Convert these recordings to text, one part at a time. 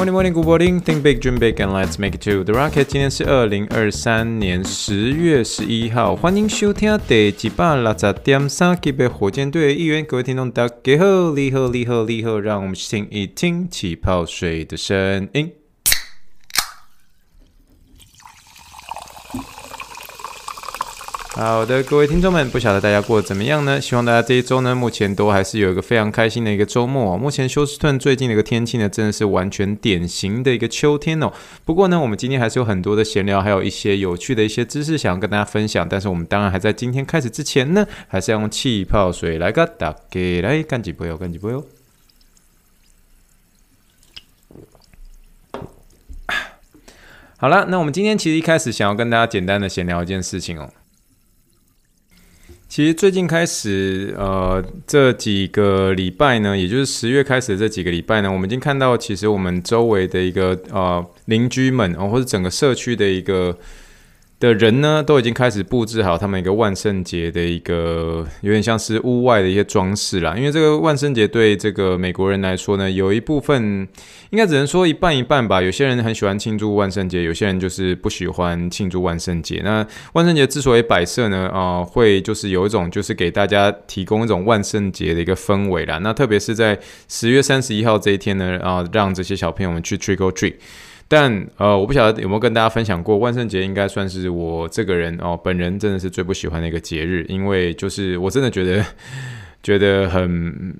Morning, morning, good morning. Think big, dream big, and let's make it to the rocket. 今天是二零二三年十月十一号，欢迎收听第几百六十点三集的火箭队的一员。各位听众，大家好，你好，你好，你好，让我们听一听气泡水的声音。好的，各位听众们，不晓得大家过得怎么样呢？希望大家这一周呢，目前都还是有一个非常开心的一个周末哦。目前休斯顿最近的一个天气呢，真的是完全典型的一个秋天哦。不过呢，我们今天还是有很多的闲聊，还有一些有趣的一些知识想要跟大家分享。但是我们当然还在今天开始之前呢，还是要用气泡水来个打给来干几杯哦，干几杯哦。好了，那我们今天其实一开始想要跟大家简单的闲聊一件事情哦。其实最近开始，呃，这几个礼拜呢，也就是十月开始的这几个礼拜呢，我们已经看到，其实我们周围的一个呃邻居们，哦，或者整个社区的一个。的人呢，都已经开始布置好他们一个万圣节的一个有点像是屋外的一些装饰啦。因为这个万圣节对这个美国人来说呢，有一部分应该只能说一半一半吧。有些人很喜欢庆祝万圣节，有些人就是不喜欢庆祝万圣节。那万圣节之所以摆设呢，啊、会就是有一种就是给大家提供一种万圣节的一个氛围啦。那特别是在十月三十一号这一天呢，啊、让这些小朋友们去 trick or treat。但呃，我不晓得有没有跟大家分享过，万圣节应该算是我这个人哦，本人真的是最不喜欢的一个节日，因为就是我真的觉得觉得很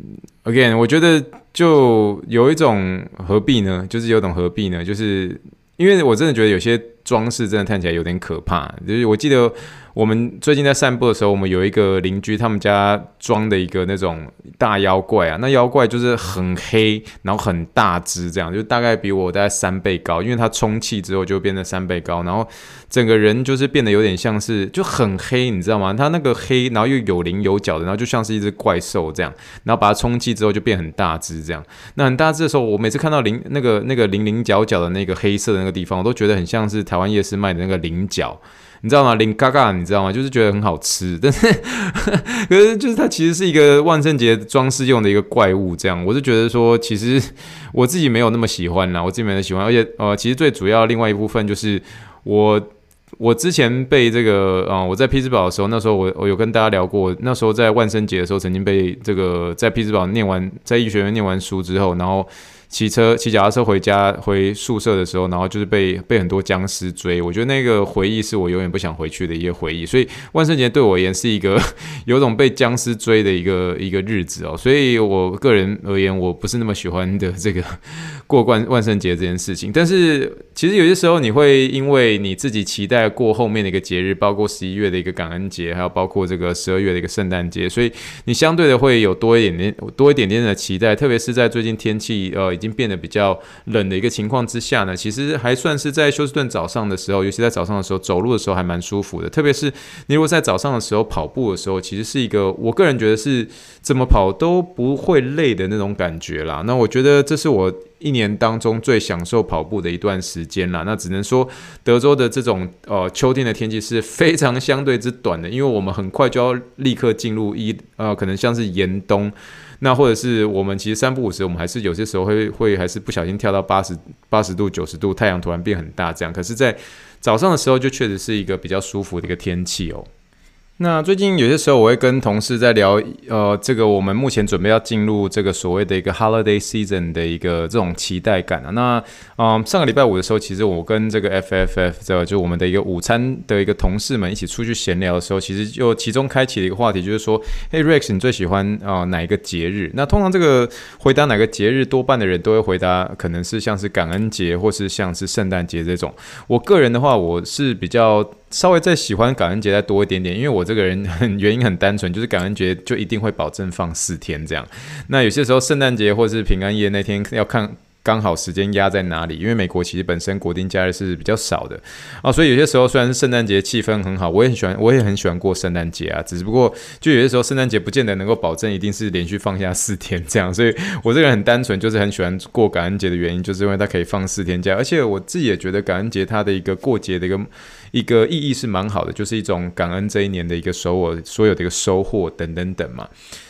，again，我觉得就有一种何必呢？就是有种何必呢？就是因为我真的觉得有些装饰真的看起来有点可怕，就是我记得。我们最近在散步的时候，我们有一个邻居，他们家装的一个那种大妖怪啊，那妖怪就是很黑，然后很大只，这样就大概比我大概三倍高，因为它充气之后就变成三倍高，然后整个人就是变得有点像是就很黑，你知道吗？它那个黑，然后又有棱有角的，然后就像是一只怪兽这样，然后把它充气之后就变很大只这样。那很大只的时候，我每次看到菱那个那个零零角角的那个黑色的那个地方，我都觉得很像是台湾夜市卖的那个菱角。你知道吗？零嘎嘎，你知道吗？就是觉得很好吃，但是可是就是它其实是一个万圣节装饰用的一个怪物，这样我就觉得说，其实我自己没有那么喜欢啦，我自己没有那么喜欢，而且呃，其实最主要另外一部分就是我我之前被这个啊、呃，我在匹兹堡的时候，那时候我我有跟大家聊过，那时候在万圣节的时候，曾经被这个在匹兹堡念完在医学院念完书之后，然后。骑车骑脚踏车回家回宿舍的时候，然后就是被被很多僵尸追。我觉得那个回忆是我永远不想回去的一个回忆。所以万圣节对我而言是一个 有种被僵尸追的一个一个日子哦。所以我个人而言，我不是那么喜欢的这个 过万万圣节这件事情。但是其实有些时候你会因为你自己期待过后面的一个节日，包括十一月的一个感恩节，还有包括这个十二月的一个圣诞节，所以你相对的会有多一点点多一点点的期待。特别是在最近天气呃。已经变得比较冷的一个情况之下呢，其实还算是在休斯顿早上的时候，尤其在早上的时候走路的时候还蛮舒服的。特别是你如果在早上的时候跑步的时候，其实是一个我个人觉得是怎么跑都不会累的那种感觉啦。那我觉得这是我一年当中最享受跑步的一段时间啦。那只能说德州的这种呃秋天的天气是非常相对之短的，因为我们很快就要立刻进入一呃可能像是严冬。那或者是我们其实三不五时，我们还是有些时候会会还是不小心跳到八十八十度九十度，太阳突然变很大这样。可是，在早上的时候，就确实是一个比较舒服的一个天气哦。那最近有些时候，我会跟同事在聊，呃，这个我们目前准备要进入这个所谓的一个 holiday season 的一个这种期待感啊。那，嗯、上个礼拜五的时候，其实我跟这个 FFF 的就我们的一个午餐的一个同事们一起出去闲聊的时候，其实就其中开启了一个话题，就是说，嘿，Rex，你最喜欢啊、呃、哪一个节日？那通常这个回答哪个节日，多半的人都会回答，可能是像是感恩节，或是像是圣诞节这种。我个人的话，我是比较。稍微再喜欢感恩节再多一点点，因为我这个人很原因很单纯，就是感恩节就一定会保证放四天这样。那有些时候圣诞节或是平安夜那天要看刚好时间压在哪里？因为美国其实本身国定假日是比较少的啊，所以有些时候虽然是圣诞节气氛很好，我也很喜欢，我也很喜欢过圣诞节啊。只不过 就有些时候圣诞节不见得能够保证一定是连续放下四天这样，所以我这个人很单纯，就是很喜欢过感恩节的原因，就是因为它可以放四天假，而且我自己也觉得感恩节它的一个过节的一个 一个意义是蛮好的，就是一种感恩这一年的一个收我，所有的一个收获等等等嘛。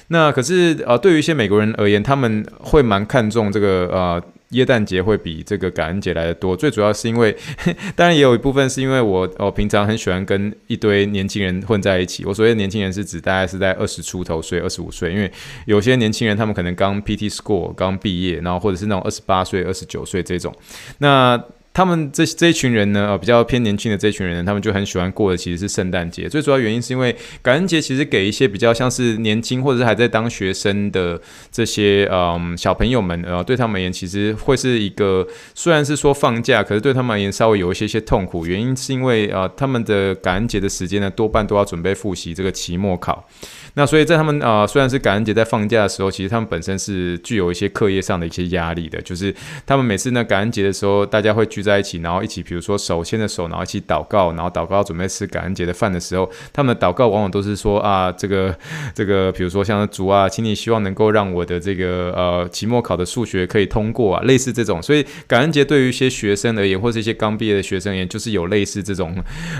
那可是呃，对于一些美国人而言，他们会蛮看重这个呃。耶诞节会比这个感恩节来得多，最主要是因为，当然也有一部分是因为我哦平常很喜欢跟一堆年轻人混在一起。我所谓的年轻人是指大概是在二十出头岁、二十五岁，因为有些年轻人他们可能刚 PT School 刚毕业，然后或者是那种二十八岁、二十九岁这种，那。他们这这一群人呢，呃，比较偏年轻的这一群人呢，他们就很喜欢过的其实是圣诞节。最主要原因是因为感恩节其实给一些比较像是年轻或者是还在当学生的这些嗯小朋友们，呃，对他们而言其实会是一个虽然是说放假，可是对他们而言稍微有一些些痛苦。原因是因为呃他们的感恩节的时间呢，多半都要准备复习这个期末考。那所以在他们啊、虽然是感恩节在放假的时候，其实他们本身是具有一些课业上的一些压力的。就是他们每次呢感恩节的时候，大家会聚聚在一起，然后一起，比如说手牵着手，然后一起祷告，然后祷告准备吃感恩节的饭的时候，他们的祷告往往都是说啊，这个 这个，比如说像主啊，请你希望能够让我的这个呃期末考的数学可以通过啊，类似这种。所以感恩节对于一些学生而言，或是一些刚毕业的学生而言，就是有类似这种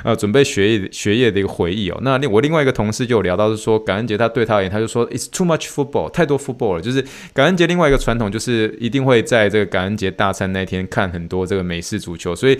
呃准备学业学业的一个回忆哦。那另我另外一个同事就有聊到是说感。恩节，他对他而言，他就说：“It's too much football，太多 football 了。”就是感恩节另外一个传统，就是一定会在这个感恩节大餐那天看很多这个美食是足球，所以。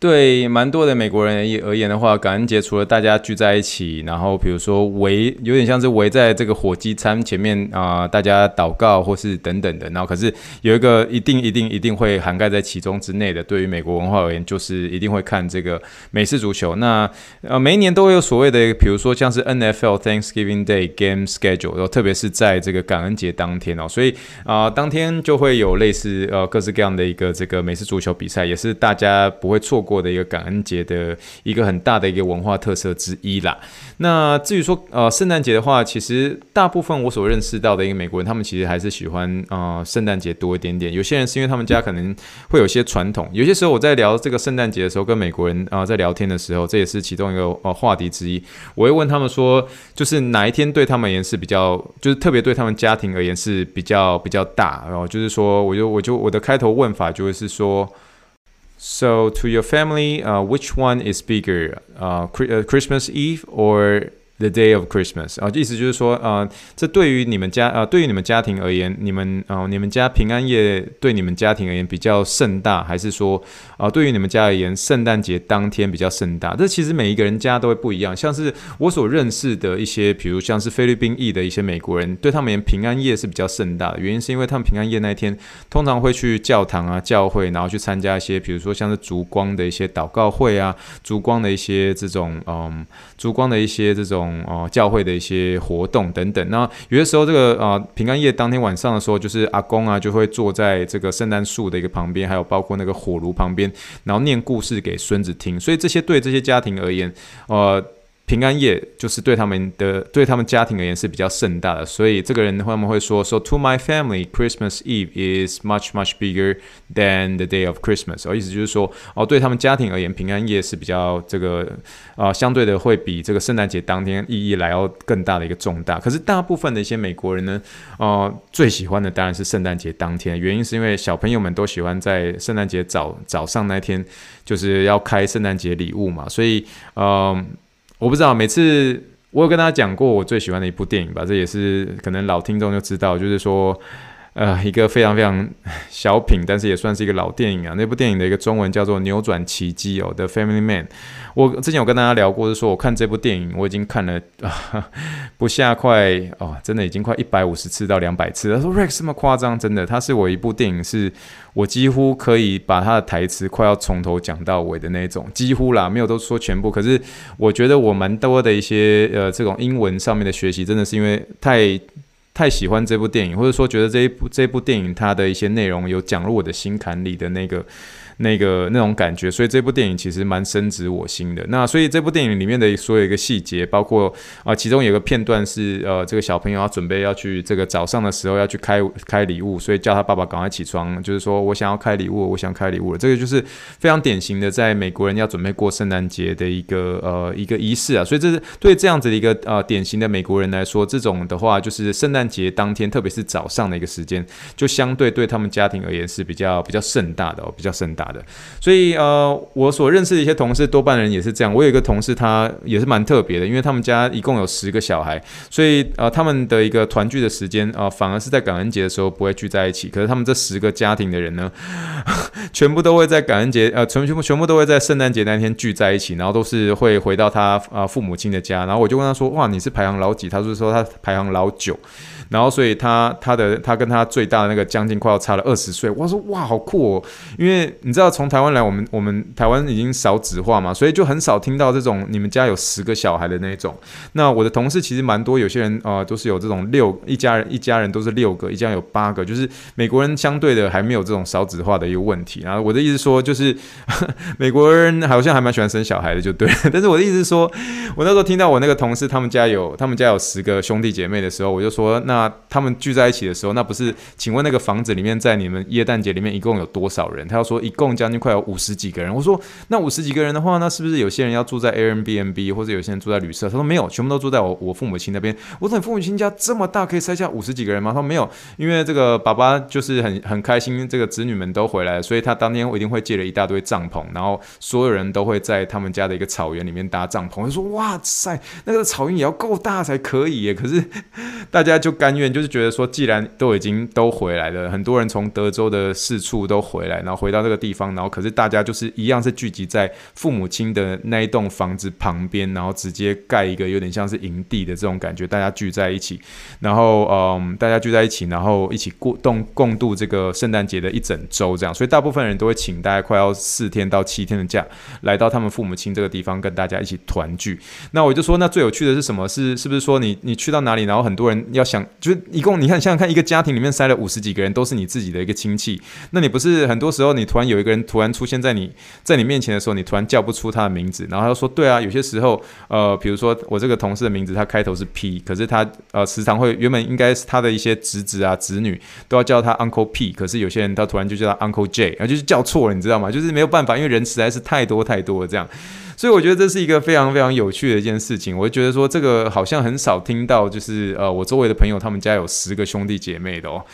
对蛮多的美国人而言的话，感恩节除了大家聚在一起，然后比如说围，有点像是围在这个火鸡餐前面啊、大家祷告或是等等的。然后可是有一个一定一定一定会涵盖在其中之内的，对于美国文化而言，就是一定会看这个美式足球。那呃每一年都会有所谓的，比如说像是 NFL Thanksgiving Day Game Schedule，然后特别是在这个感恩节当天哦，所以啊、当天就会有类似呃各式各样的一个这个美式足球比赛，也是大家不会错过。过的一个感恩节的一个很大的一个文化特色之一啦。那至于说呃圣诞节的话，其实大部分我所认识到的一个美国人，他们其实还是喜欢呃圣诞节多一点点。有些人是因为他们家可能会有些传统。有些时候我在聊这个圣诞节的时候，跟美国人啊、在聊天的时候，这也是其中一个呃话题之一。我会问他们说，就是哪一天对他们而言是比较，就是特别对他们家庭而言是比较比较大。然后就是说，我就我就我的开头问法就会是说。So to your family, uh, which one is bigger, uh, Christmas Eve or The day of Christmas 啊，意思就是说，呃，这对于你们家，呃，对于你们家庭而言，你们，呃，你们家平安夜对你们家庭而言比较盛大，还是说，啊、对于你们家而言，圣诞节当天比较盛大？这其实每一个人家都会不一样。像是我所认识的一些，比如像是菲律宾裔的一些美国人，对他们，平安夜是比较盛大的。原因是因为他们平安夜那一天通常会去教堂啊、教会，然后去参加一些，比如说像是烛光的一些祷告会啊，烛光的一些这种，嗯，烛光的一些这种。哦，教会的一些活动等等，那有些时候这个啊、呃，平安夜当天晚上的时候，就是阿公啊就会坐在这个圣诞树的一个旁边，还有包括那个火炉旁边，然后念故事给孙子听。所以这些对这些家庭而言，呃。平安夜就是对他们的对他们家庭而言是比较盛大的，所以这个人他们会说说 To my family, Christmas Eve is much much bigger than the day of Christmas。哦，意思就是说哦，对他们家庭而言，平安夜是比较这个、呃，相对的会比这个圣诞节当天意义来要更大的一个重大。可是大部分的一些美国人呢，哦、呃，最喜欢的当然是圣诞节当天，原因是因为小朋友们都喜欢在圣诞节早早上那天就是要开圣诞节礼物嘛，所以嗯。我不知道，每次我有跟大家讲过我最喜欢的一部电影吧，这也是可能老听众就知道，就是说。呃，一个非常非常小品，但是也算是一个老电影啊。那部电影的一个中文叫做《扭转奇迹》哦，《The Family Man》。我之前有跟大家聊过，是说我看这部电影，我已经看了啊不下快哦，真的已经快一百五十次到两百次。他说：“Rex 这么夸张？真的，它是我一部电影，是我几乎可以把他的台词快要从头讲到尾的那种，几乎啦，没有都说全部。可是我觉得我蛮多的一些呃这种英文上面的学习，真的是因为太。太喜欢这部电影，或者说觉得这一部这部电影它的一些内容有讲入我的心坎里的那个那个那种感觉，所以这部电影其实蛮深植我心的。那所以这部电影里面的所有一个细节，包括啊、其中有个片段是呃，这个小朋友要准备要去这个早上的时候要去开开礼物，所以叫他爸爸赶快起床，就是说我想要开礼物，我想开礼物了。这个就是非常典型的在美国人要准备过圣诞节的一个呃一个仪式啊。所以这是对这样子的一个呃典型的美国人来说，这种的话就是圣诞节当天，特别是早上的一个时间，就相对对他们家庭而言是比较比较盛大的哦，比较盛大的。所以呃，我所认识的一些同事，多半人也是这样。我有一个同事，他也是蛮特别的，因为他们家一共有十个小孩，所以呃，他们的一个团聚的时间啊、反而是在感恩节的时候不会聚在一起。可是他们这十个家庭的人呢，全部都会在感恩节呃，全全部全部都会在圣诞节那天聚在一起，然后都是会回到他啊、呃、父母亲的家。然后我就问他说：“哇，你是排行老几？”他是说他排行老九。然后，所以他他的他跟他最大的那个将近快要差了二十岁。我说哇，好酷哦！因为你知道，从台湾来，我们我们台湾已经少子化嘛，所以就很少听到这种你们家有十个小孩的那种。那我的同事其实蛮多，有些人啊、都是有这种六一家人一家人都是六个，一家有八个，就是美国人相对的还没有这种少子化的一个问题。然后我的意思说，就是 美国人好像还蛮喜欢生小孩的，就对。但是我的意思是说，我那时候听到我那个同事他们家有他们家有十个兄弟姐妹的时候，我就说那。他们聚在一起的时候，那不是？请问那个房子里面，在你们耶诞节里面一共有多少人？他要说一共共将近快有五十几个人。我说那五十几个人的话，那是不是有些人要住在 Airbnb 或者有些人住在旅社？他说没有，全部都住在我我父母亲那边。我说你父母亲家这么大，可以塞下五十几个人吗？他说没有，因为这个爸爸就是很很开心，这个子女们都回来，所以他当天我一定会借了一大堆帐篷，然后所有人都会在他们家的一个草原里面搭帐篷。我说哇塞，那个草原也要够大才可以耶。可是大家就甘愿就是。觉得说，既然都已经都回来了，很多人从德州的四处都回来，然后回到这个地方，然后可是大家就是一样是聚集在父母亲的那一栋房子旁边，然后直接盖一个有点像是营地的这种感觉，大家聚在一起，然后嗯，大家聚在一起，然后一起过共共度这个圣诞节的一整周这样，所以大部分人都会请大概快要四天到七天的假，来到他们父母亲这个地方跟大家一起团聚。那我就说，那最有趣的是什么？是是不是说你你去到哪里，然后很多人要想就是一。共你看，想想看，一个家庭里面塞了五十几个人，都是你自己的一个亲戚。那你不是很多时候，你突然有个人突然出现在你在你面前的时候，你突然叫不出他的名字，然后他说：“对啊，有些时候，呃，比如说我这个同事的名字，他开头是 P，可是他呃时常会原本应该是他的一些侄子啊侄女都要叫他 Uncle P，可是有些人他突然就叫他 Uncle J，然后就是叫错了，你知道吗？就是没有办法，因为人实在是太多太多了这样。”所以我觉得这是一个非常非常有趣的一件事情。我就觉得说，这个好像很少听到，就是呃，我周围的朋友他们家有十个兄弟姐妹的哦。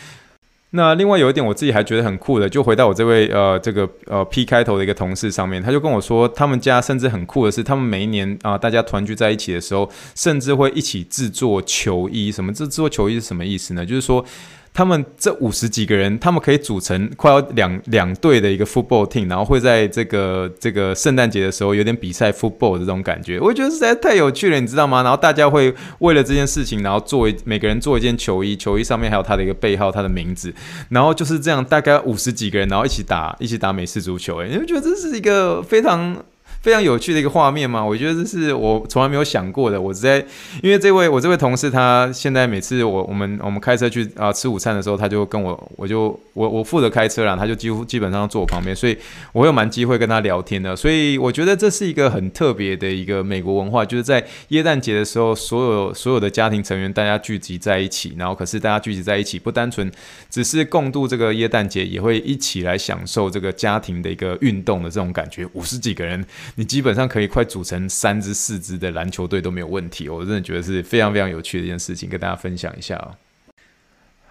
那另外有一点我自己还觉得很酷的，就回到我这位呃这个呃 P 开头的一个同事上面，他就跟我说，他们家甚至很酷的是，他们每一年啊、大家团聚在一起的时候，甚至会一起制作球衣。什么？制作球衣是什么意思呢？就是说。他们这五十几个人，他们可以组成快要两两队的一个 football team，然后会在这个这个圣诞节的时候有点比赛 football 的这种感觉，我觉得实在太有趣了，你知道吗？然后大家会为了这件事情，然后做一每个人做一件球衣，球衣上面还有他的一个背号，他的名字，然后就是这样，大概五十几个人，然后一起打一起打美式足球，诶，你会觉得这是一个非常。非常有趣的一个画面嘛，我觉得这是我从来没有想过的。我在因为这位我这位同事，他现在每次我我们我们开车去啊、吃午餐的时候，他就跟我我就我我负责开车啦，他就几乎基本上坐我旁边，所以我有蛮机会跟他聊天的。所以我觉得这是一个很特别的一个美国文化，就是在耶诞节的时候，所有所有的家庭成员大家聚集在一起，然后可是大家聚集在一起，不单纯只是共度这个耶诞节，也会一起来享受这个家庭的一个运动的这种感觉。五十几个人。你基本上可以快组成三支四支的篮球队都没有问题，我真的觉得是非常非常有趣的一件事情，跟大家分享一下哦。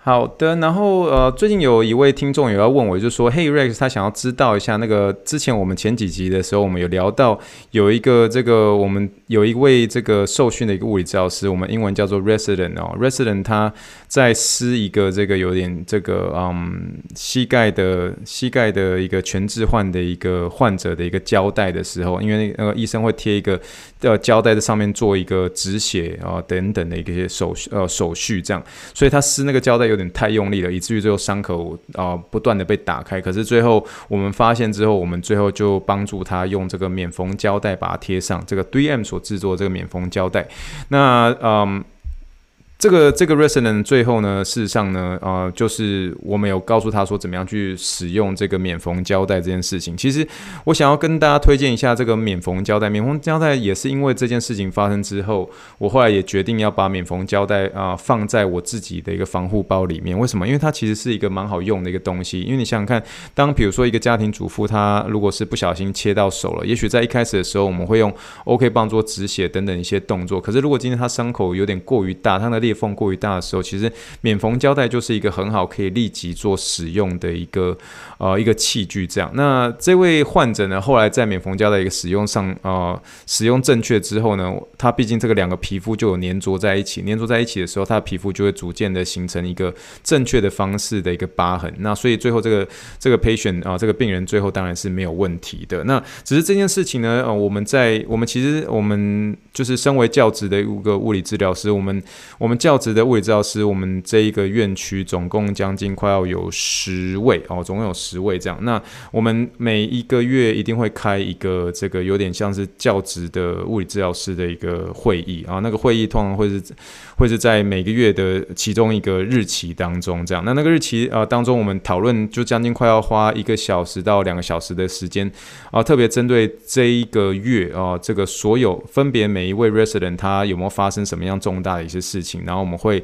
好的，然后呃，最近有一位听众有要问我，就说：“Hey Rex，他想要知道一下那个之前我们前几集的时候，我们有聊到有一个这个我们有一位这个受训的一个物理治疗师，我们英文叫做 resident 哦，resident 他在施一个这个有点这个嗯膝盖的膝盖的一个全置换的一个患者的一个胶带的时候，因为那个医生会贴一个呃胶带在上面做一个止血啊等等的一些手续呃手续这样，所以他施那个胶带。有点太用力了，以至于最后伤口啊、不断的被打开。可是最后我们发现之后，我们最后就帮助他用这个免缝胶带把它贴上，这个 3M 所制作这个免缝胶带。那嗯。这个这个 resonant 最后呢，事实上呢，呃，就是我们有告诉他说怎么样去使用这个免缝胶带这件事情。其实我想要跟大家推荐一下这个免缝胶带。免缝胶带也是因为这件事情发生之后，我后来也决定要把免缝胶带啊放在我自己的一个防护包里面。为什么？因为它其实是一个蛮好用的一个东西。因为你想想看，当比如说一个家庭主妇，她如果是不小心切到手了，也许在一开始的时候，我们会用 OK 棒做止血等等一些动作。可是如果今天她伤口有点过于大，它的裂缝过于大的时候，其实免缝胶带就是一个很好可以立即做使用的一个呃一个器具。这样，那这位患者呢，后来在免缝胶带一个使用上，呃，使用正确之后呢，他毕竟这个两个皮肤就有粘着在一起，粘着在一起的时候，他的皮肤就会逐渐的形成一个正确的方式的一个疤痕。那所以最后这个这个 patient 啊，这个病人最后当然是没有问题的。那只是这件事情呢，呃，我们在我们其实我们就是身为教职的一个物理治疗师，我们我们教职的物理治疗师，我们这一个院区总共将近快要有十位哦，总共有十位这样。那我们每一个月一定会开一个这个有点像是教职的物理治疗师的一个会议啊，那个会议通常会是 会是在每个月的其中一个日期当中这样。那那个日期啊当中，我们讨论就将近快要花一个小时到两个小时的时间啊，特别针对这一个月啊，这个所有分别每一位 resident 他有没有发生什么样重大的一些事情，然后我们会。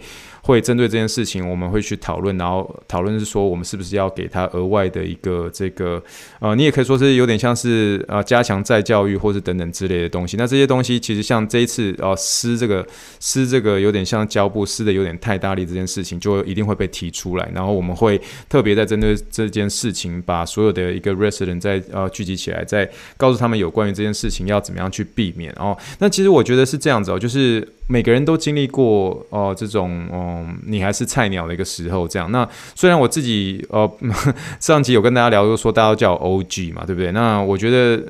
会针对这件事情，我们会去讨论，然后讨论是说，我们是不是要给他额外的一个这个，呃，你也可以说是有点像是呃加强再教育或是等等之类的东西。那这些东西其实像这一次呃撕这个撕这个有点像胶布撕的有点太大力这件事情，就一定会被提出来。然后我们会特别在针对这件事情，把所有的一个 resident 在呃聚集起来，再告诉他们有关于这件事情要怎么样去避免。哦，那其实我觉得是这样子哦，就是。每个人都经历过哦、这种哦嗯，你还是菜鸟的一个时候，这样。那虽然我自己呃，上集有跟大家聊过，说大家都叫 OG 嘛，对不对？那我觉得，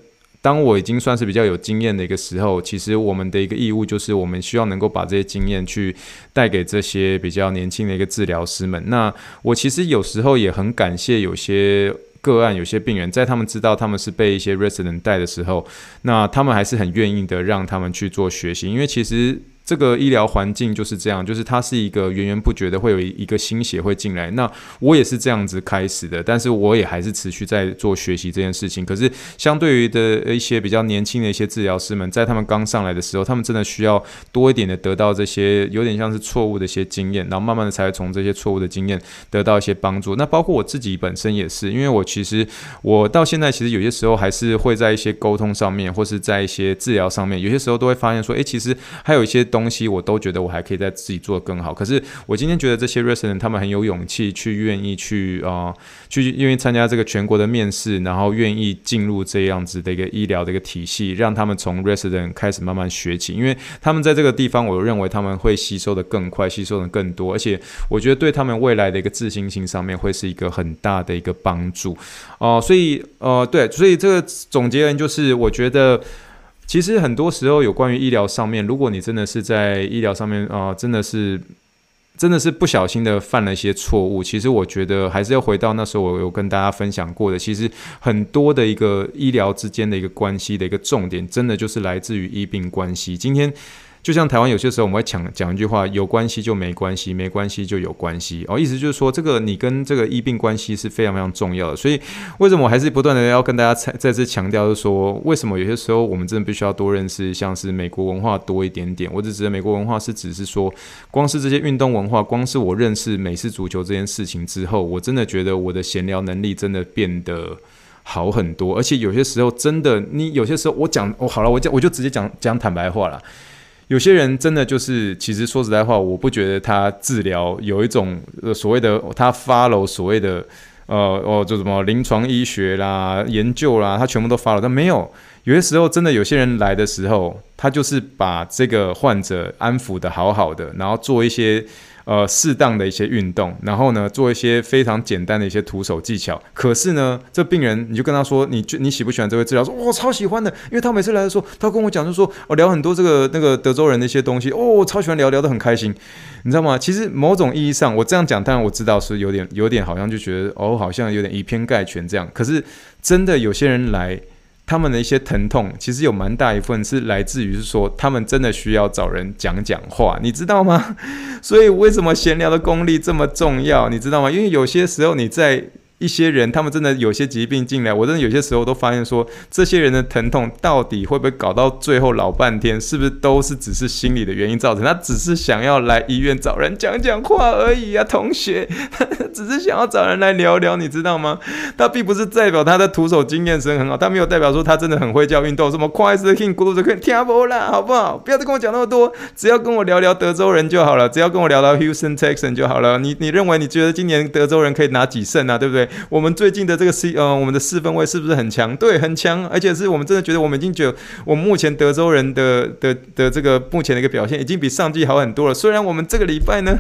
当我已经算是比较有经验的一个时候，其实我们的一个义务就是，我们需要能够把这些经验去带给这些比较年轻的一个治疗师们。那我其实有时候也很感谢有些。个案有些病人在他们知道他们是被一些 resident 带的时候，那他们还是很愿意的让他们去做学习，因为其实。这个医疗环境就是这样，就是它是一个源源不绝的，会有一个新血会进来。那我也是这样子开始的，但是我也还是持续在做学习这件事情。可是相对于的一些比较年轻的一些治疗师们，在他们刚上来的时候，他们真的需要多一点的得到这些有点像是错误的一些经验，然后慢慢的才会从这些错误的经验得到一些帮助。那包括我自己本身也是，因为我其实我到现在其实有些时候还是会在一些沟通上面，或是在一些治疗上面，有些时候都会发现说，诶，其实还有一些。东西我都觉得我还可以再自己做得更好，可是我今天觉得这些 resident 他们很有勇气去愿意去啊、去愿意参加这个全国的面试，然后愿意进入这样子的一个医疗的一个体系，让他们从 resident 开始慢慢学起，因为他们在这个地方，我认为他们会吸收得更快，吸收得更多，而且我觉得对他们未来的一个自信心上面会是一个很大的一个帮助哦、呃，所以呃对，所以这个总结人就是我觉得。其实很多时候有关于医疗上面，如果你真的是在医疗上面啊、真的是真的是不小心的犯了一些错误，其实我觉得还是要回到那时候我有跟大家分享过的，其实很多的一个医疗之间的一个关系的一个重点，真的就是来自于医病关系。今天。就像台湾有些时候我们会讲讲一句话，有关系就没关系，没关系就有关系哦，意思就是说这个你跟这个医病关系是非常非常重要的。所以为什么我还是不断的要跟大家再再次强调，就是说为什么有些时候我们真的必须要多认识，像是美国文化多一点点。我只指的美国文化是只是说，光是这些运动文化，光是我认识美式足球这件事情之后，我真的觉得我的闲聊能力真的变得好很多。而且有些时候真的，你有些时候我讲哦好了，我讲我就直接讲讲坦白话了。有些人真的就是，其实说实在话，我不觉得他治疗有一种所谓的他 follow 所谓的呃哦就什么临床医学啦、研究啦，他全部都发了但没有。有些时候真的有些人来的时候，他就是把这个患者安抚的好好的，然后做一些。呃，适当的一些运动，然后呢，做一些非常简单的一些徒手技巧。可是呢，这病人你就跟他说，你你喜不喜欢这位治疗？说，我、超喜欢的，因为他每次来的时候，他跟我讲，就说、哦、聊很多这个那个德州人的一些东西，哦，超喜欢聊，聊得很开心，你知道吗？其实某种意义上，我这样讲，当然我知道是有点有点好像就觉得哦，好像有点以偏概全这样。可是真的有些人来。他们的一些疼痛，其实有蛮大一份是来自于是说，他们真的需要找人讲讲话，你知道吗？所以为什么闲聊的功力这么重要，你知道吗？因为有些时候你在。一些人，他们真的有些疾病进来，我真的有些时候都发现说，这些人的疼痛到底会不会搞到最后老半天，是不是都是只是心理的原因造成？他只是想要来医院找人讲讲话而已啊，同学，只是想要找人来聊聊，你知道吗？他并不是代表他的徒手经验是很好，他没有代表说他真的很会叫运动，什么快斯汀、咕噜的可以听不啦，好不好？不要再跟我讲那么多，只要跟我聊聊德州人就好了，只要跟我聊聊 Houston Texan 就好了。你你认为你觉得今年德州人可以拿几胜啊？对不对？我们最近的这个 C 呃，我们的四分卫是不是很强？对，很强，而且是我们真的觉得我们已经觉得，我们目前德州人的的的这个目前的一个表现已经比上季好很多了。虽然我们这个礼拜呢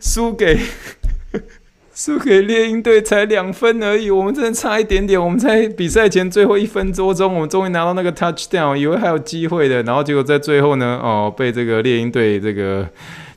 输给输给猎鹰队才两分而已，我们真的差一点点。我们在比赛前最后一分多钟，我们终于拿到那个 touchdown，以为还有机会的，然后结果在最后呢，哦，被这个猎鹰队这个。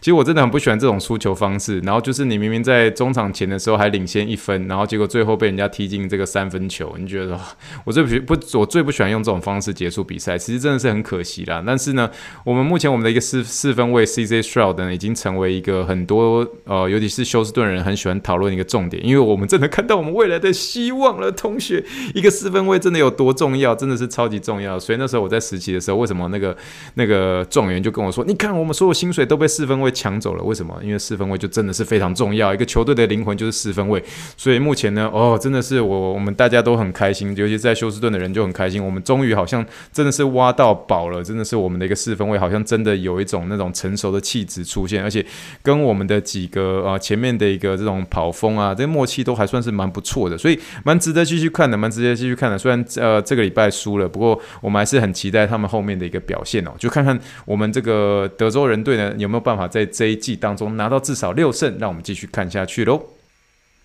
其实我真的很不喜欢这种输球方式，然后就是你明明在中场前的时候还领先一分，然后结果最后被人家踢进这个三分球，你觉得 我最不不我最不喜欢用这种方式结束比赛，其实真的是很可惜啦。但是呢，我们目前我们的一个四四分卫 CJ Stroud 呢，已经成为一个很多呃，尤其是休斯顿人很喜欢讨论一个重点，因为我们真的看到我们未来的希望了，同学，一个四分卫真的有多重要，真的是超级重要。所以那时候我在实习的时候，为什么那个那个状元就跟我说，你看我们所有薪水都被四分位抢走了，为什么？因为四分卫就真的是非常重要，一个球队的灵魂就是四分卫。所以目前呢，哦，真的是我我们大家都很开心，尤其在休斯顿的人就很开心。我们终于好像真的是挖到宝了，真的是我们的一个四分卫，好像真的有一种那种成熟的气质出现，而且跟我们的几个啊、呃、前面的一个这种跑锋啊，这个默契都还算是蛮不错的，所以蛮值得继续看的，蛮值得继续看的。虽然呃这个礼拜输了，不过我们还是很期待他们后面的一个表现哦，就看看我们这个德州人队呢有没有办法在。在这一季当中拿到至少六胜，让我们继续看下去喽。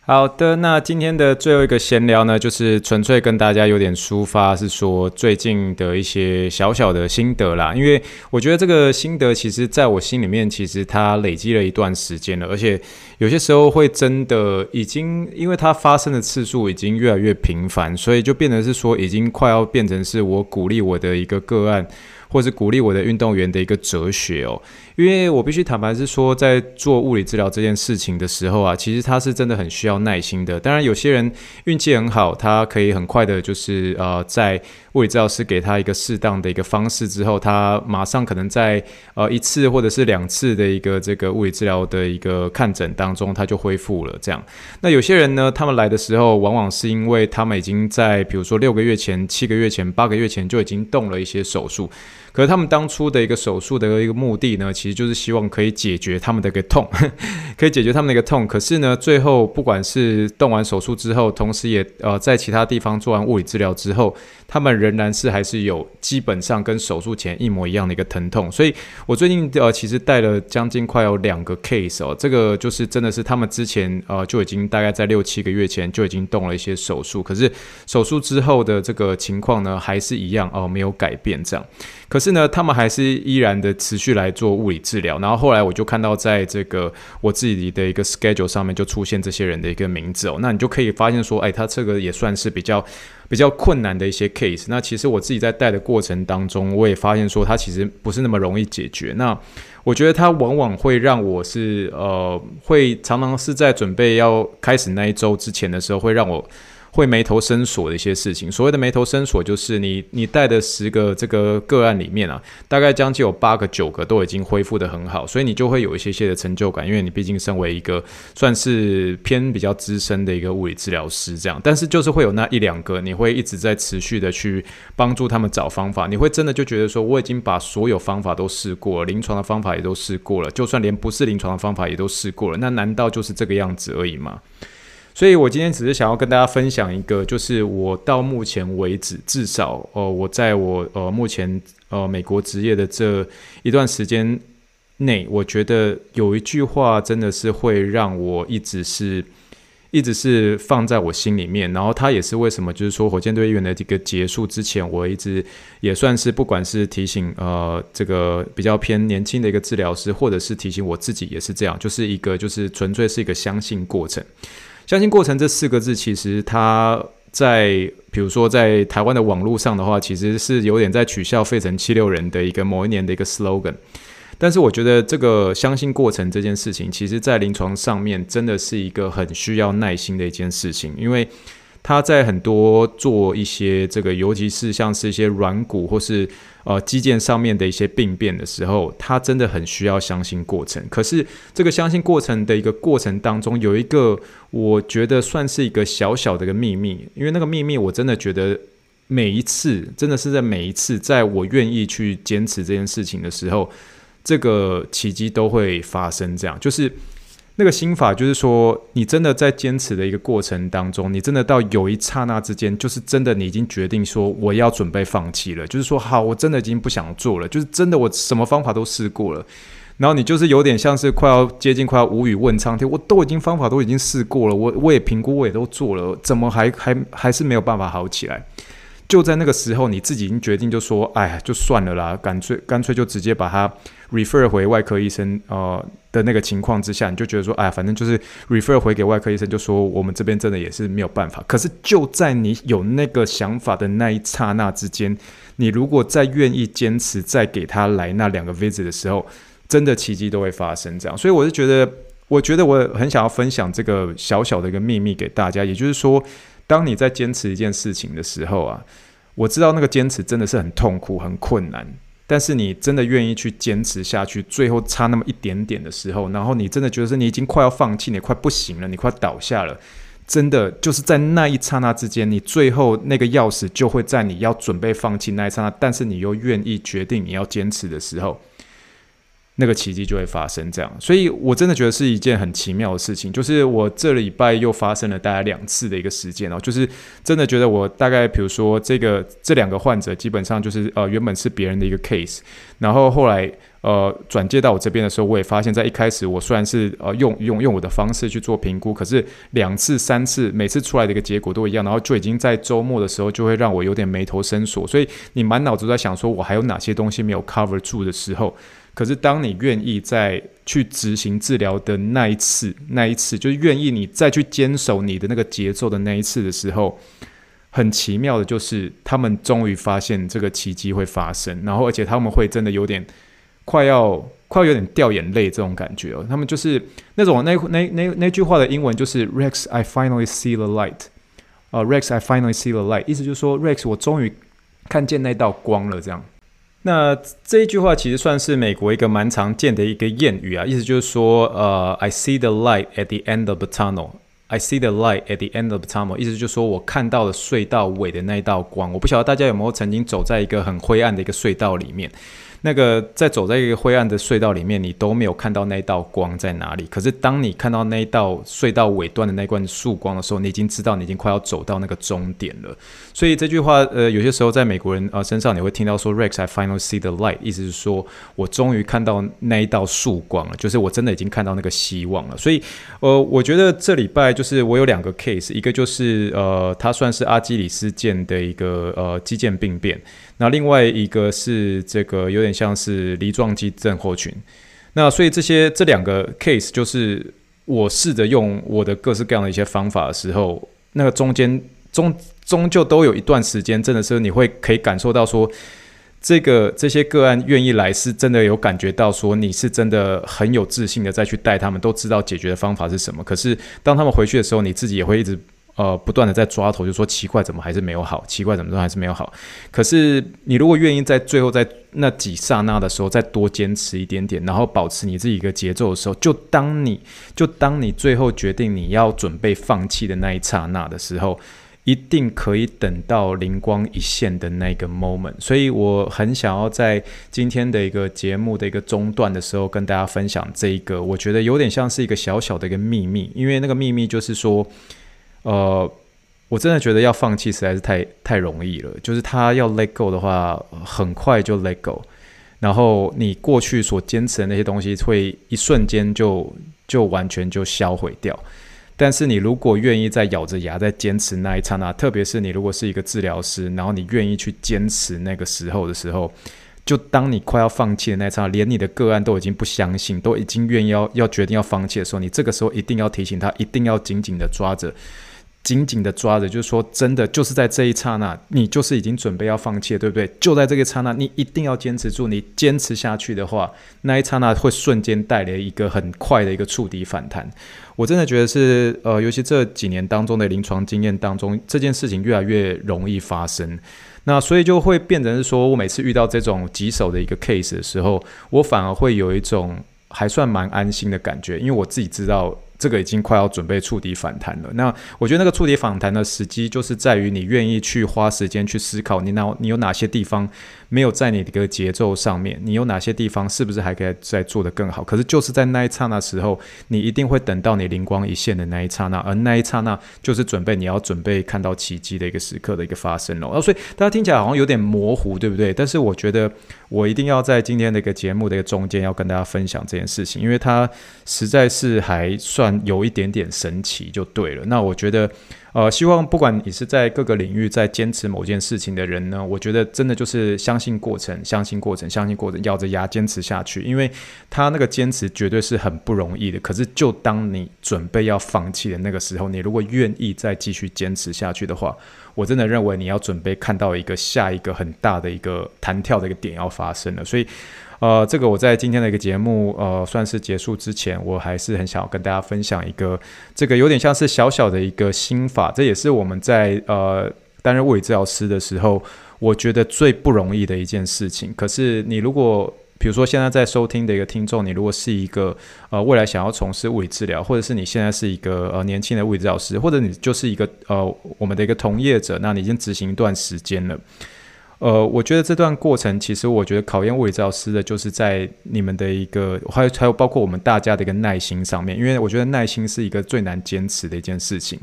好的，那今天的最后一个闲聊呢，就是纯粹跟大家有点抒发，是说最近的一些小小的心得啦。因为我觉得这个心得，其实在我心里面，其实它累积了一段时间了，而且有些时候会真的已经，因为它发生的次数已经越来越频繁，所以就变成是说，已经快要变成是我鼓励我的一个个案。或是鼓励我的运动员的一个哲学哦，因为我必须坦白是说，在做物理治疗这件事情的时候啊，其实他是真的很需要耐心的。当然，有些人运气很好，他可以很快的，就是呃，在物理治疗师给他一个适当的一个方式之后，他马上可能在呃一次或者是两次的一个这个物理治疗的一个看诊当中，他就恢复了。这样，那有些人呢，他们来的时候，往往是因为他们已经在比如说六个月前、七个月前、八个月前就已经动了一些手术。可是他们当初的一个手术的一个目的呢，其实就是希望可以解决他们的一个痛，可以解决他们的一个痛。可是呢，最后不管是动完手术之后，同时也呃在其他地方做完物理治疗之后，他们仍然是还是有基本上跟手术前一模一样的一个疼痛。所以我最近呃其实带了将近快有两个 case 哦，这个就是真的是他们之前呃就已经大概在六七个月前就已经动了一些手术，可是手术之后的这个情况呢还是一样哦，没有改变这样。可是呢，他们还是依然的持续来做物理治疗。然后后来我就看到，在这个我自己的一个 schedule 上面就出现这些人的一个名字哦。那你就可以发现说，哎，他这个也算是比较比较困难的一些 case。那其实我自己在带的过程当中，我也发现说，他其实不是那么容易解决。那我觉得他往往会让我是呃，会常常是在准备要开始那一周之前的时候，会让我。会眉头深锁的一些事情，所谓的眉头深锁，就是你你带的十个这个个案里面啊，大概将近有八个九个都已经恢复得很好，所以你就会有一些些的成就感，因为你毕竟身为一个算是偏比较资深的一个物理治疗师这样，但是就是会有那一两个，你会一直在持续的去帮助他们找方法，你会真的就觉得说，我已经把所有方法都试过了，临床的方法也都试过了，就算连不是临床的方法也都试过了，那难道就是这个样子而已吗？所以，我今天只是想要跟大家分享一个，就是我到目前为止，至少，呃，我在我呃目前呃美国职业的这一段时间内，我觉得有一句话真的是会让我一直是，一直是放在我心里面。然后，它也是为什么，就是说火箭队员的这个结束之前，我一直也算是不管是提醒呃这个比较偏年轻的一个治疗师，或者是提醒我自己，也是这样，就是一个就是纯粹是一个相信过程。相信过程这四个字，其实它在比如说在台湾的网络上的话，其实是有点在取笑费城七六人的一个某一年的一个 slogan。但是我觉得这个相信过程这件事情，其实在临床上面真的是一个很需要耐心的一件事情，因为他在很多做一些这个，尤其是像是一些软骨或是呃肌腱上面的一些病变的时候，他真的很需要相信过程。可是这个相信过程的一个过程当中，有一个我觉得算是一个小小的一个秘密，因为那个秘密我真的觉得每一次真的是在每一次在我愿意去坚持这件事情的时候。这个奇迹都会发生，这样就是那个心法，就是说，你真的在坚持的一个过程当中，你真的到有一刹那之间，就是真的你已经决定说我要准备放弃了，就是说好，我真的已经不想做了，就是真的我什么方法都试过了，然后你就是有点像是快要接近快要无语问苍天，我都已经方法都已经试过了，我我也评估我也都做了，怎么还还还是没有办法好起来？就在那个时候，你自己已经决定就说，哎呀，就算了啦，干脆干脆就直接把它。refer 回外科医生，呃的那个情况之下，你就觉得说，哎，反正就是 refer 回给外科医生，就说我们这边真的也是没有办法。可是就在你有那个想法的那一刹那之间，你如果再愿意坚持，再给他来那两个 visit 的时候，真的奇迹都会发生。这样，所以我是觉得，我觉得我很想要分享这个小小的一个秘密给大家，也就是说，当你在坚持一件事情的时候啊，我知道那个坚持真的是很痛苦、很困难。但是你真的愿意去坚持下去，最后差那么一点点的时候，然后你真的觉得是你已经快要放弃，你快不行了，你快倒下了，真的就是在那一刹那之间，你最后那个钥匙就会在你要准备放弃那一刹那，但是你又愿意决定你要坚持的时候。那个奇迹就会发生，这样，所以我真的觉得是一件很奇妙的事情。就是我这礼拜又发生了大概两次的一个事件哦，就是真的觉得我大概比如说这个这两个患者基本上就是呃原本是别人的一个 case，然后后来呃转接到我这边的时候，我也发现，在一开始我虽然是呃用用用我的方式去做评估，可是两次三次每次出来的一个结果都一样，然后就已经在周末的时候就会让我有点眉头深锁，所以你满脑子在想说我还有哪些东西没有 cover 住的时候。可是，当你愿意再去执行治疗的那一次，那一次就是愿意你再去坚守你的那个节奏的那一次的时候，很奇妙的就是，他们终于发现这个奇迹会发生，然后而且他们会真的有点快要快有点掉眼泪这种感觉哦。他们就是那种那那那那句话的英文就是 “Rex, I finally see the light”，啊，“Rex, I finally see the light”，意思就是说，Rex，我终于看见那道光了，这样。那这一句话其实算是美国一个蛮常见的一个谚语啊，意思就是说，呃，I see the light at the end of the tunnel. I see the light at the end of the tunnel. 意思就是说我看到了隧道尾的那一道光。我不晓得大家有没有曾经走在一个很灰暗的一个隧道里面。那个在走在一个灰暗的隧道里面，你都没有看到那道光在哪里。可是当你看到那道隧道尾端的那罐曙光的时候，你已经知道你已经快要走到那个终点了。所以这句话，呃，有些时候在美国人呃身上你会听到说，Rex, I finally see the light，意思是说我终于看到那一道曙光了，就是我真的已经看到那个希望了。所以，呃，我觉得这礼拜就是我有两个 case，一个就是呃，它算是阿基里斯腱的一个呃肌腱病变。那另外一个是这个有点像是梨状肌症候群，那所以这些这两个 case 就是我试着用我的各式各样的一些方法的时候，那个中间终终究都有一段时间，真的是你会可以感受到说，这个这些个案愿意来是真的有感觉到说你是真的很有自信的再去带他们，都知道解决的方法是什么。可是当他们回去的时候，你自己也会一直。呃，不断的在抓头，就说奇怪，怎么还是没有好？奇怪，怎么都还是没有好？可是你如果愿意在最后在那几刹那的时候再多坚持一点点，然后保持你自己一个节奏的时候，就当你就当你最后决定你要准备放弃的那一刹那的时候，一定可以等到灵光一现的那个 moment。所以我很想要在今天的一个节目的一个中段的时候跟大家分享这一个，我觉得有点像是一个小小的一个秘密，因为那个秘密就是说。呃，我真的觉得要放弃实在是太太容易了。就是他要 let go 的话，很快就 let go，然后你过去所坚持的那些东西，会一瞬间就就完全就销毁掉。但是你如果愿意再咬着牙再坚持那一刹那，特别是你如果是一个治疗师，然后你愿意去坚持那个时候的时候，就当你快要放弃的那一刹那，连你的个案都已经不相信，都已经愿意要要决定要放弃的时候，你这个时候一定要提醒他，一定要紧紧的抓着。紧紧的抓着，就是说，真的就是在这一刹那，你就是已经准备要放弃了，对不对？就在这个刹那，你一定要坚持住，你坚持下去的话，那一刹那会瞬间带来一个很快的一个触底反弹。我真的觉得是，呃，尤其这几年当中的临床经验当中，这件事情越来越容易发生。那所以就会变成是说，我每次遇到这种棘手的一个 case 的时候，我反而会有一种还算蛮安心的感觉，因为我自己知道。这个已经快要准备触底反弹了。那我觉得那个触底反弹的时机，就是在于你愿意去花时间去思考，你哪你有哪些地方没有在你的一个节奏上面，你有哪些地方是不是还可以再做得更好？可是就是在那一刹那时候，你一定会等到你灵光一现的那一刹那，而那一刹那就是准备你要准备看到奇迹的一个时刻的一个发生了。哦，所以大家听起来好像有点模糊，对不对？但是我觉得我一定要在今天的一个节目的一个中间要跟大家分享这件事情，因为它实在是还算。有一点点神奇就对了。那我觉得，呃，希望不管你是在各个领域在坚持某件事情的人呢，我觉得真的就是相信过程，相信过程，相信过程，咬着牙坚持下去。因为他那个坚持绝对是很不容易的。可是，就当你准备要放弃的那个时候，你如果愿意再继续坚持下去的话，我真的认为你要准备看到一个下一个很大的一个弹跳的一个点要发生了。所以。呃，这个我在今天的一个节目，呃，算是结束之前，我还是很想要跟大家分享一个，这个有点像是小小的一个心法，这也是我们在呃担任物理治疗师的时候，我觉得最不容易的一件事情。可是你如果，比如说现在在收听的一个听众，你如果是一个呃未来想要从事物理治疗，或者是你现在是一个呃年轻的物理治疗师，或者你就是一个呃我们的一个同业者，那你已经执行一段时间了。呃，我觉得这段过程，其实我觉得考验物理治疗师的，就是在你们的一个，还有还有包括我们大家的一个耐心上面，因为我觉得耐心是一个最难坚持的一件事情。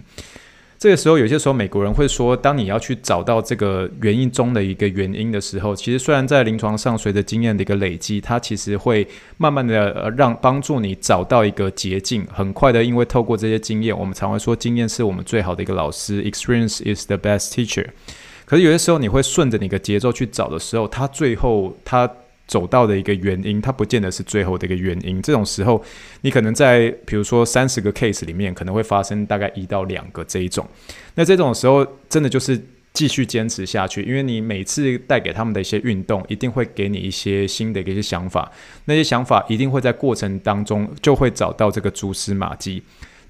这个时候，有些时候美国人会说，当你要去找到这个原因中的一个原因的时候，其实虽然在临床上随着经验的一个累积，它其实会慢慢的让帮助你找到一个捷径，很快的，因为透过这些经验，我们常会说经验是我们最好的一个老师，experience is the best teacher。可是有些时候你会顺着你的节奏去找的时候，它最后它走到的一个原因，它不见得是最后的一个原因。这种时候，你可能在比如说三十个 case 里面，可能会发生大概一到两个这一种。那这种时候，真的就是继续坚持下去，因为你每次带给他们的一些运动，一定会给你一些新的一些想法。那些想法一定会在过程当中就会找到这个蛛丝马迹。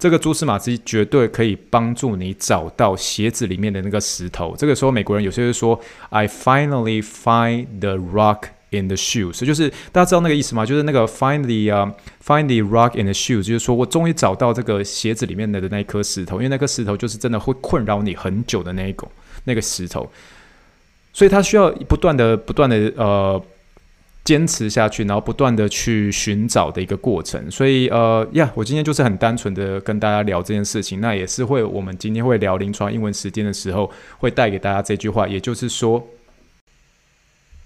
这个蛛丝马迹绝对可以帮助你找到鞋子里面的那个石头。这个时候，美国人有些人说：“I finally find the rock in the shoes。”就是大家知道那个意思吗？就是那个 “find the 啊、find the rock in the shoes”，就是说我终于找到这个鞋子里面的那一颗石头，因为那颗石头就是真的会困扰你很久的那一个那个石头，所以它需要不断的、不断的呃。坚持下去，然后不断的去寻找的一个过程，所以呃呀，我今天就是很单纯的跟大家聊这件事情，那也是会我们今天会聊临床英文时间的时候，会带给大家这句话，也就是说，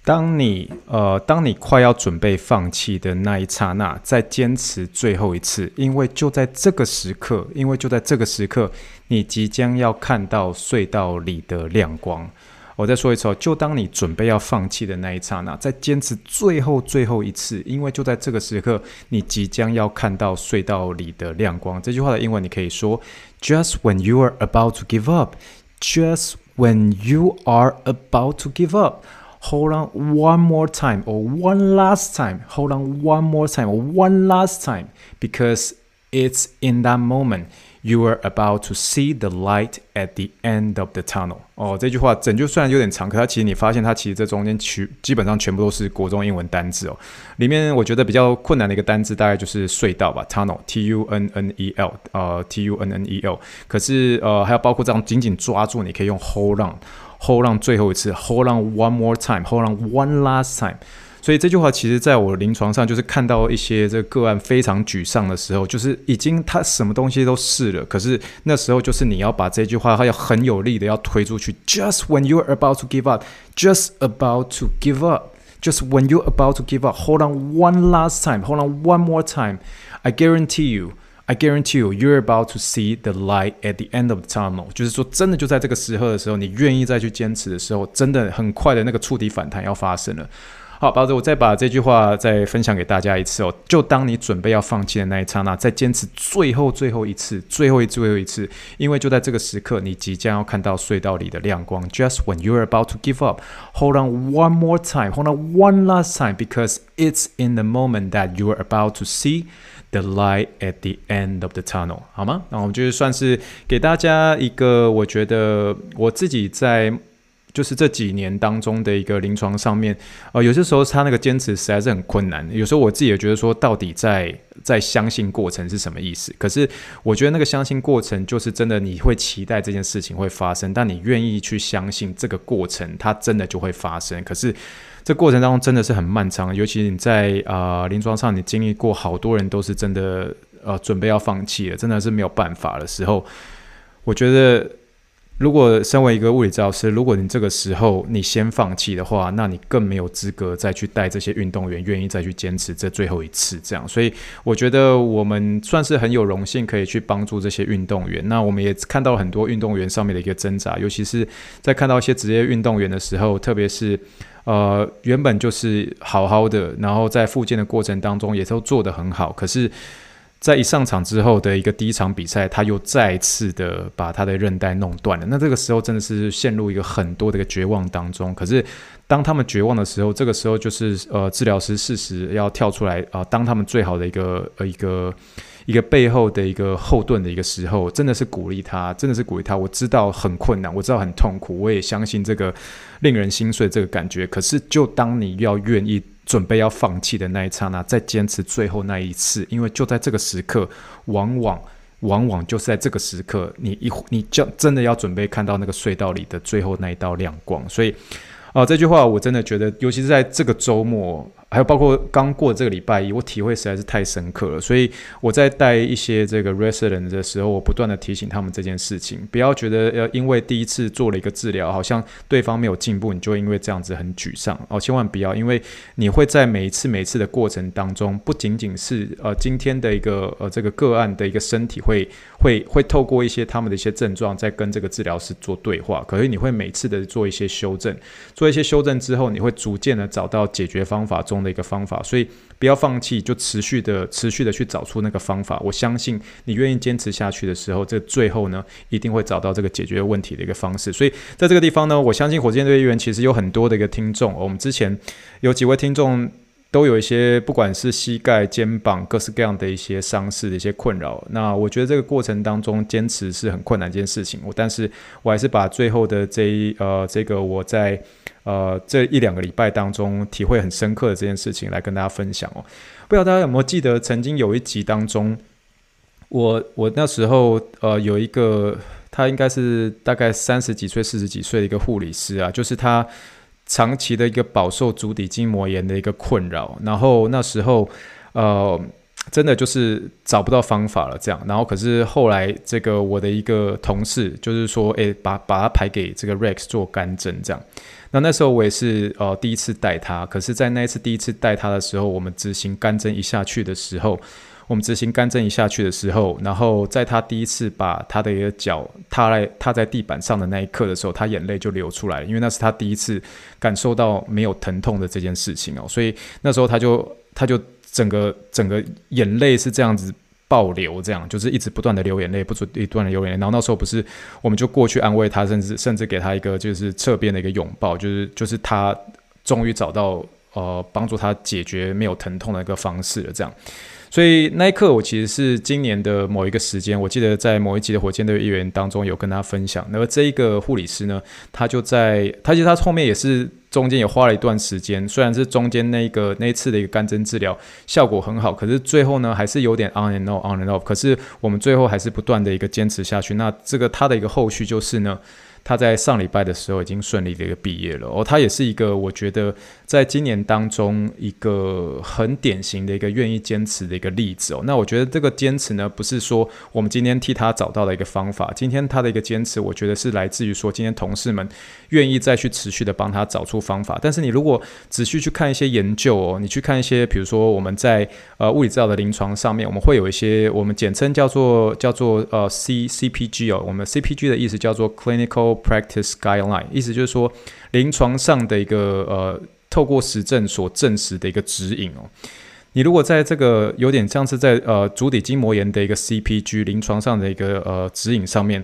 当你呃当你快要准备放弃的那一刹那，再坚持最后一次，因为就在这个时刻，因为就在这个时刻，你即将要看到隧道里的亮光。我再说一次哦，就当你准备要放弃的那一刹那，再坚持最后最后一次，因为就在这个时刻，你即将要看到隧道里的亮光。这句话的英文你可以说：Just when you are about to give up, just when you are about to give up, hold on one more time or one last time, hold on one more time or one last time, because it's in that moment. You are about to see the light at the end of the tunnel。哦，这句话整句虽然有点长，可它其实你发现它其实这中间全基本上全部都是国中英文单字哦。里面我觉得比较困难的一个单字大概就是隧道吧，tunnel，t u n n e l，呃，t u n n e l。可是呃还有包括这样紧紧抓住，你可以用 hold on，hold on 最后一次，hold on one more time，hold on one last time。所以这句话其实在我临床上，就是看到一些这个个案非常沮丧的时候，就是已经他什么东西都试了，可是那时候就是你要把这句话，他要很有力的要推出去。Just when you're about to give up, just about to give up, just when you're about to give up, hold on one last time, hold on one more time. I guarantee you, I guarantee you, you're about to see the light at the end of the tunnel. 就是说，真的就在这个时候的时候，你愿意再去坚持的时候，真的很快的那个触底反弹要发生了。好，包子，我再把这句话再分享给大家一次哦。就当你准备要放弃的那一刹那，再坚持最后最后一次，最后一最后一次，因为就在这个时刻，你即将要看到隧道里的亮光。Just when you're about to give up, hold on one more time, hold on one last time, because it's in the moment that you're about to see the light at the end of the tunnel。好吗？那我们就是算是给大家一个，我觉得我自己在。就是这几年当中的一个临床上面，呃，有些时候他那个坚持实在是很困难。有时候我自己也觉得说，到底在在相信过程是什么意思？可是我觉得那个相信过程，就是真的你会期待这件事情会发生，但你愿意去相信这个过程，它真的就会发生。可是这过程当中真的是很漫长，尤其你在啊、临床上，你经历过好多人都是真的呃准备要放弃了，真的是没有办法的时候，我觉得。如果身为一个物理治疗师，如果你这个时候你先放弃的话，那你更没有资格再去带这些运动员愿意再去坚持这最后一次这样。所以我觉得我们算是很有荣幸可以去帮助这些运动员。那我们也看到很多运动员上面的一个挣扎，尤其是在看到一些职业运动员的时候，特别是呃原本就是好好的，然后在复健的过程当中也都做得很好，可是。在一上场之后的一个第一场比赛，他又再次的把他的韧带弄断了。那这个时候真的是陷入一个很多的一个绝望当中。可是当他们绝望的时候，这个时候就是呃治疗师适时要跳出来啊、当他们最好的一个呃一个一个背后的一个后盾的一个时候，真的是鼓励他，真的是鼓励他。我知道很困难，我知道很痛苦，我也相信这个令人心碎这个感觉。可是就当你要愿意。准备要放弃的那一刹那，再坚持最后那一次，因为就在这个时刻，往往往往就是在这个时刻，你一你就真的要准备看到那个隧道里的最后那一道亮光，所以。啊，这句话我真的觉得，尤其是在这个周末，还有包括刚过这个礼拜一，我体会实在是太深刻了。所以我在带一些这个 resident 的时候，我不断的提醒他们这件事情，不要觉得呃因为第一次做了一个治疗，好像对方没有进步，你就因为这样子很沮丧哦。千万不要，因为你会在每一次每一次的过程当中，不仅仅是呃今天的一个呃这个个案的一个身体会。会会透过一些他们的一些症状，在跟这个治疗师做对话。可是你会每次的做一些修正，做一些修正之后，你会逐渐的找到解决方法中的一个方法。所以不要放弃，就持续的持续的去找出那个方法。我相信你愿意坚持下去的时候，这最后呢，一定会找到这个解决问题的一个方式。所以在这个地方呢，我相信火箭队议员其实有很多的一个听众。我们之前有几位听众。都有一些，不管是膝盖、肩膀，各式各样的一些伤势的一些困扰。那我觉得这个过程当中坚持是很困难一件事情。我但是我还是把最后的这一呃这个我在呃这一两个礼拜当中体会很深刻的这件事情来跟大家分享哦。不知道大家有没有记得，曾经有一集当中，我我那时候呃有一个他应该是大概三十几岁、四十几岁的一个护理师啊，就是他。长期的一个饱受足底筋膜炎的一个困扰，然后那时候，呃，真的就是找不到方法了，这样。然后可是后来，这个我的一个同事就是说，诶，把把它排给这个 Rex 做干针，这样。那那时候我也是呃第一次带他，可是，在那一次第一次带他的时候，我们执行干针一下去的时候。我们执行干针一下去的时候，然后在他第一次把他的一个脚踏在踏在地板上的那一刻的时候，他眼泪就流出来了，因为那是他第一次感受到没有疼痛的这件事情哦，所以那时候他就他就整个整个眼泪是这样子爆流，这样就是一直不断的流眼泪，不准不断的流眼泪。然后那时候不是我们就过去安慰他，甚至甚至给他一个就是侧边的一个拥抱，就是就是他终于找到呃帮助他解决没有疼痛的一个方式了，这样。所以那一刻，我其实是今年的某一个时间，我记得在某一集的火箭队议员当中有跟他分享。那么这一个护理师呢，他就在，他其实他后面也是中间也花了一段时间，虽然是中间那一个那一次的一个干针治疗效果很好，可是最后呢还是有点 on and off on and off。可是我们最后还是不断的一个坚持下去。那这个他的一个后续就是呢。他在上礼拜的时候已经顺利的一个毕业了哦，他也是一个我觉得在今年当中一个很典型的一个愿意坚持的一个例子哦。那我觉得这个坚持呢，不是说我们今天替他找到了一个方法，今天他的一个坚持，我觉得是来自于说今天同事们愿意再去持续的帮他找出方法。但是你如果仔细去看一些研究哦，你去看一些，比如说我们在呃物理治疗的临床上面，我们会有一些我们简称叫做叫做呃 C CPG 哦，我们 CPG 的意思叫做 Clinical Practice Guideline，意思就是说，临床上的一个呃透过实证所证实的一个指引哦。你如果在这个有点像是在呃足底筋膜炎的一个 CPG 临床上的一个呃指引上面，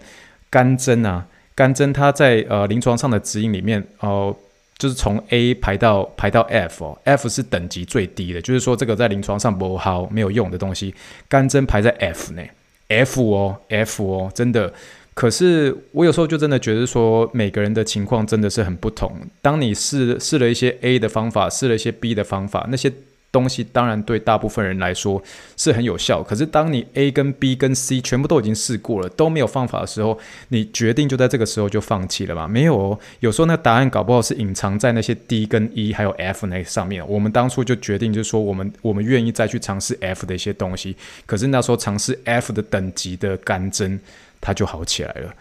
干针啊，干针它在呃临床上的指引里面哦。就是从 A 排到排到 F 哦，F 是等级最低的，就是说这个在临床上不好没有用的东西，干针排在 F 呢，F 哦，F 哦，真的。可是我有时候就真的觉得说，每个人的情况真的是很不同。当你试试了一些 A 的方法，试了一些 B 的方法，那些。东西当然对大部分人来说是很有效，可是当你 A 跟 B 跟 C 全部都已经试过了，都没有方法的时候，你决定就在这个时候就放弃了吗？没有哦，有时候那答案搞不好是隐藏在那些 D 跟 E 还有 F 那上面。我们当初就决定就是说，我们我们愿意再去尝试 F 的一些东西，可是那时候尝试 F 的等级的干针，它就好起来了。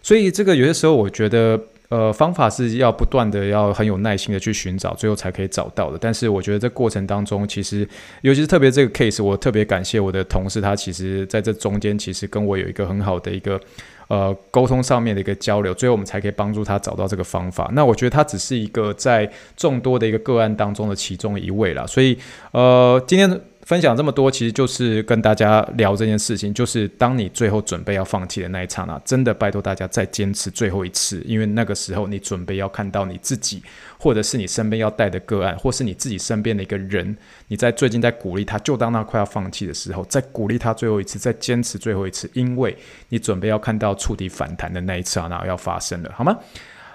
所以这个有些时候我觉得。呃，方法是要不断的，要很有耐心的去寻找，最后才可以找到的。但是我觉得这过程当中，其实尤其是特别这个 case，我特别感谢我的同事，他其实在这中间其实跟我有一个很好的一个呃沟通上面的一个交流，最后我们才可以帮助他找到这个方法。那我觉得他只是一个在众多的一个个案当中的其中一位啦。所以呃，今天。分享这么多，其实就是跟大家聊这件事情，就是当你最后准备要放弃的那一刹那，真的拜托大家再坚持最后一次，因为那个时候你准备要看到你自己，或者是你身边要带的个案，或是你自己身边的一个人，你在最近在鼓励他，就当他快要放弃的时候，再鼓励他最后一次，再坚持最后一次，因为你准备要看到触底反弹的那一刹那要发生了，好吗？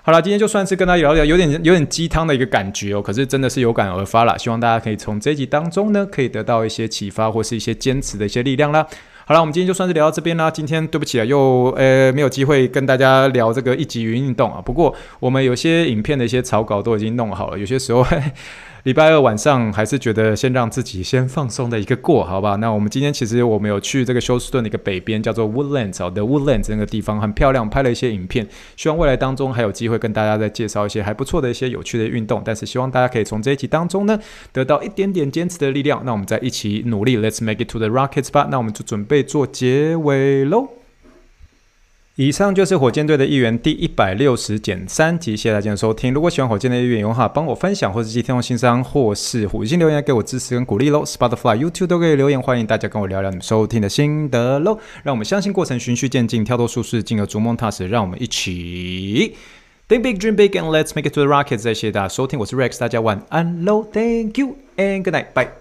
好了，今天就算是跟他聊聊，有点有点鸡汤的一个感觉哦。可是真的是有感而发了，希望大家可以从这一集当中呢，可以得到一些启发，或是一些坚持的一些力量啦。好了，我们今天就算是聊到这边啦。今天对不起啊，又呃没有机会跟大家聊这个一级云运动啊。不过我们有些影片的一些草稿都已经弄好了，有些时候。礼拜二晚上还是觉得先让自己先放松的一个过，好吧？那我们今天其实我们有去这个休斯顿的一个北边，叫做 Woodlands 哦，The Woodlands 那个地方很漂亮，拍了一些影片。希望未来当中还有机会跟大家再介绍一些还不错的一些有趣的运动。但是希望大家可以从这一集当中呢，得到一点点坚持的力量。那我们再一起努力，Let's make it to the Rockets 吧。那我们就准备做结尾喽。以上就是火箭队的一员第一百六十减三集，谢谢大家的收听。如果喜欢火箭队的一员的话，帮我分享或者寄天空信箱，或是五星留言给我支持跟鼓励喽。Spotify、YouTube 都可以留言，欢迎大家跟我聊聊你们收听的心得喽。让我们相信过程循序渐进，跳脱舒适，进而逐梦踏实。让我们一起 Think big, dream big, and let's make it to the rockets。谢谢大家收听，我是 Rex，大家晚安喽。Thank you and good night, bye.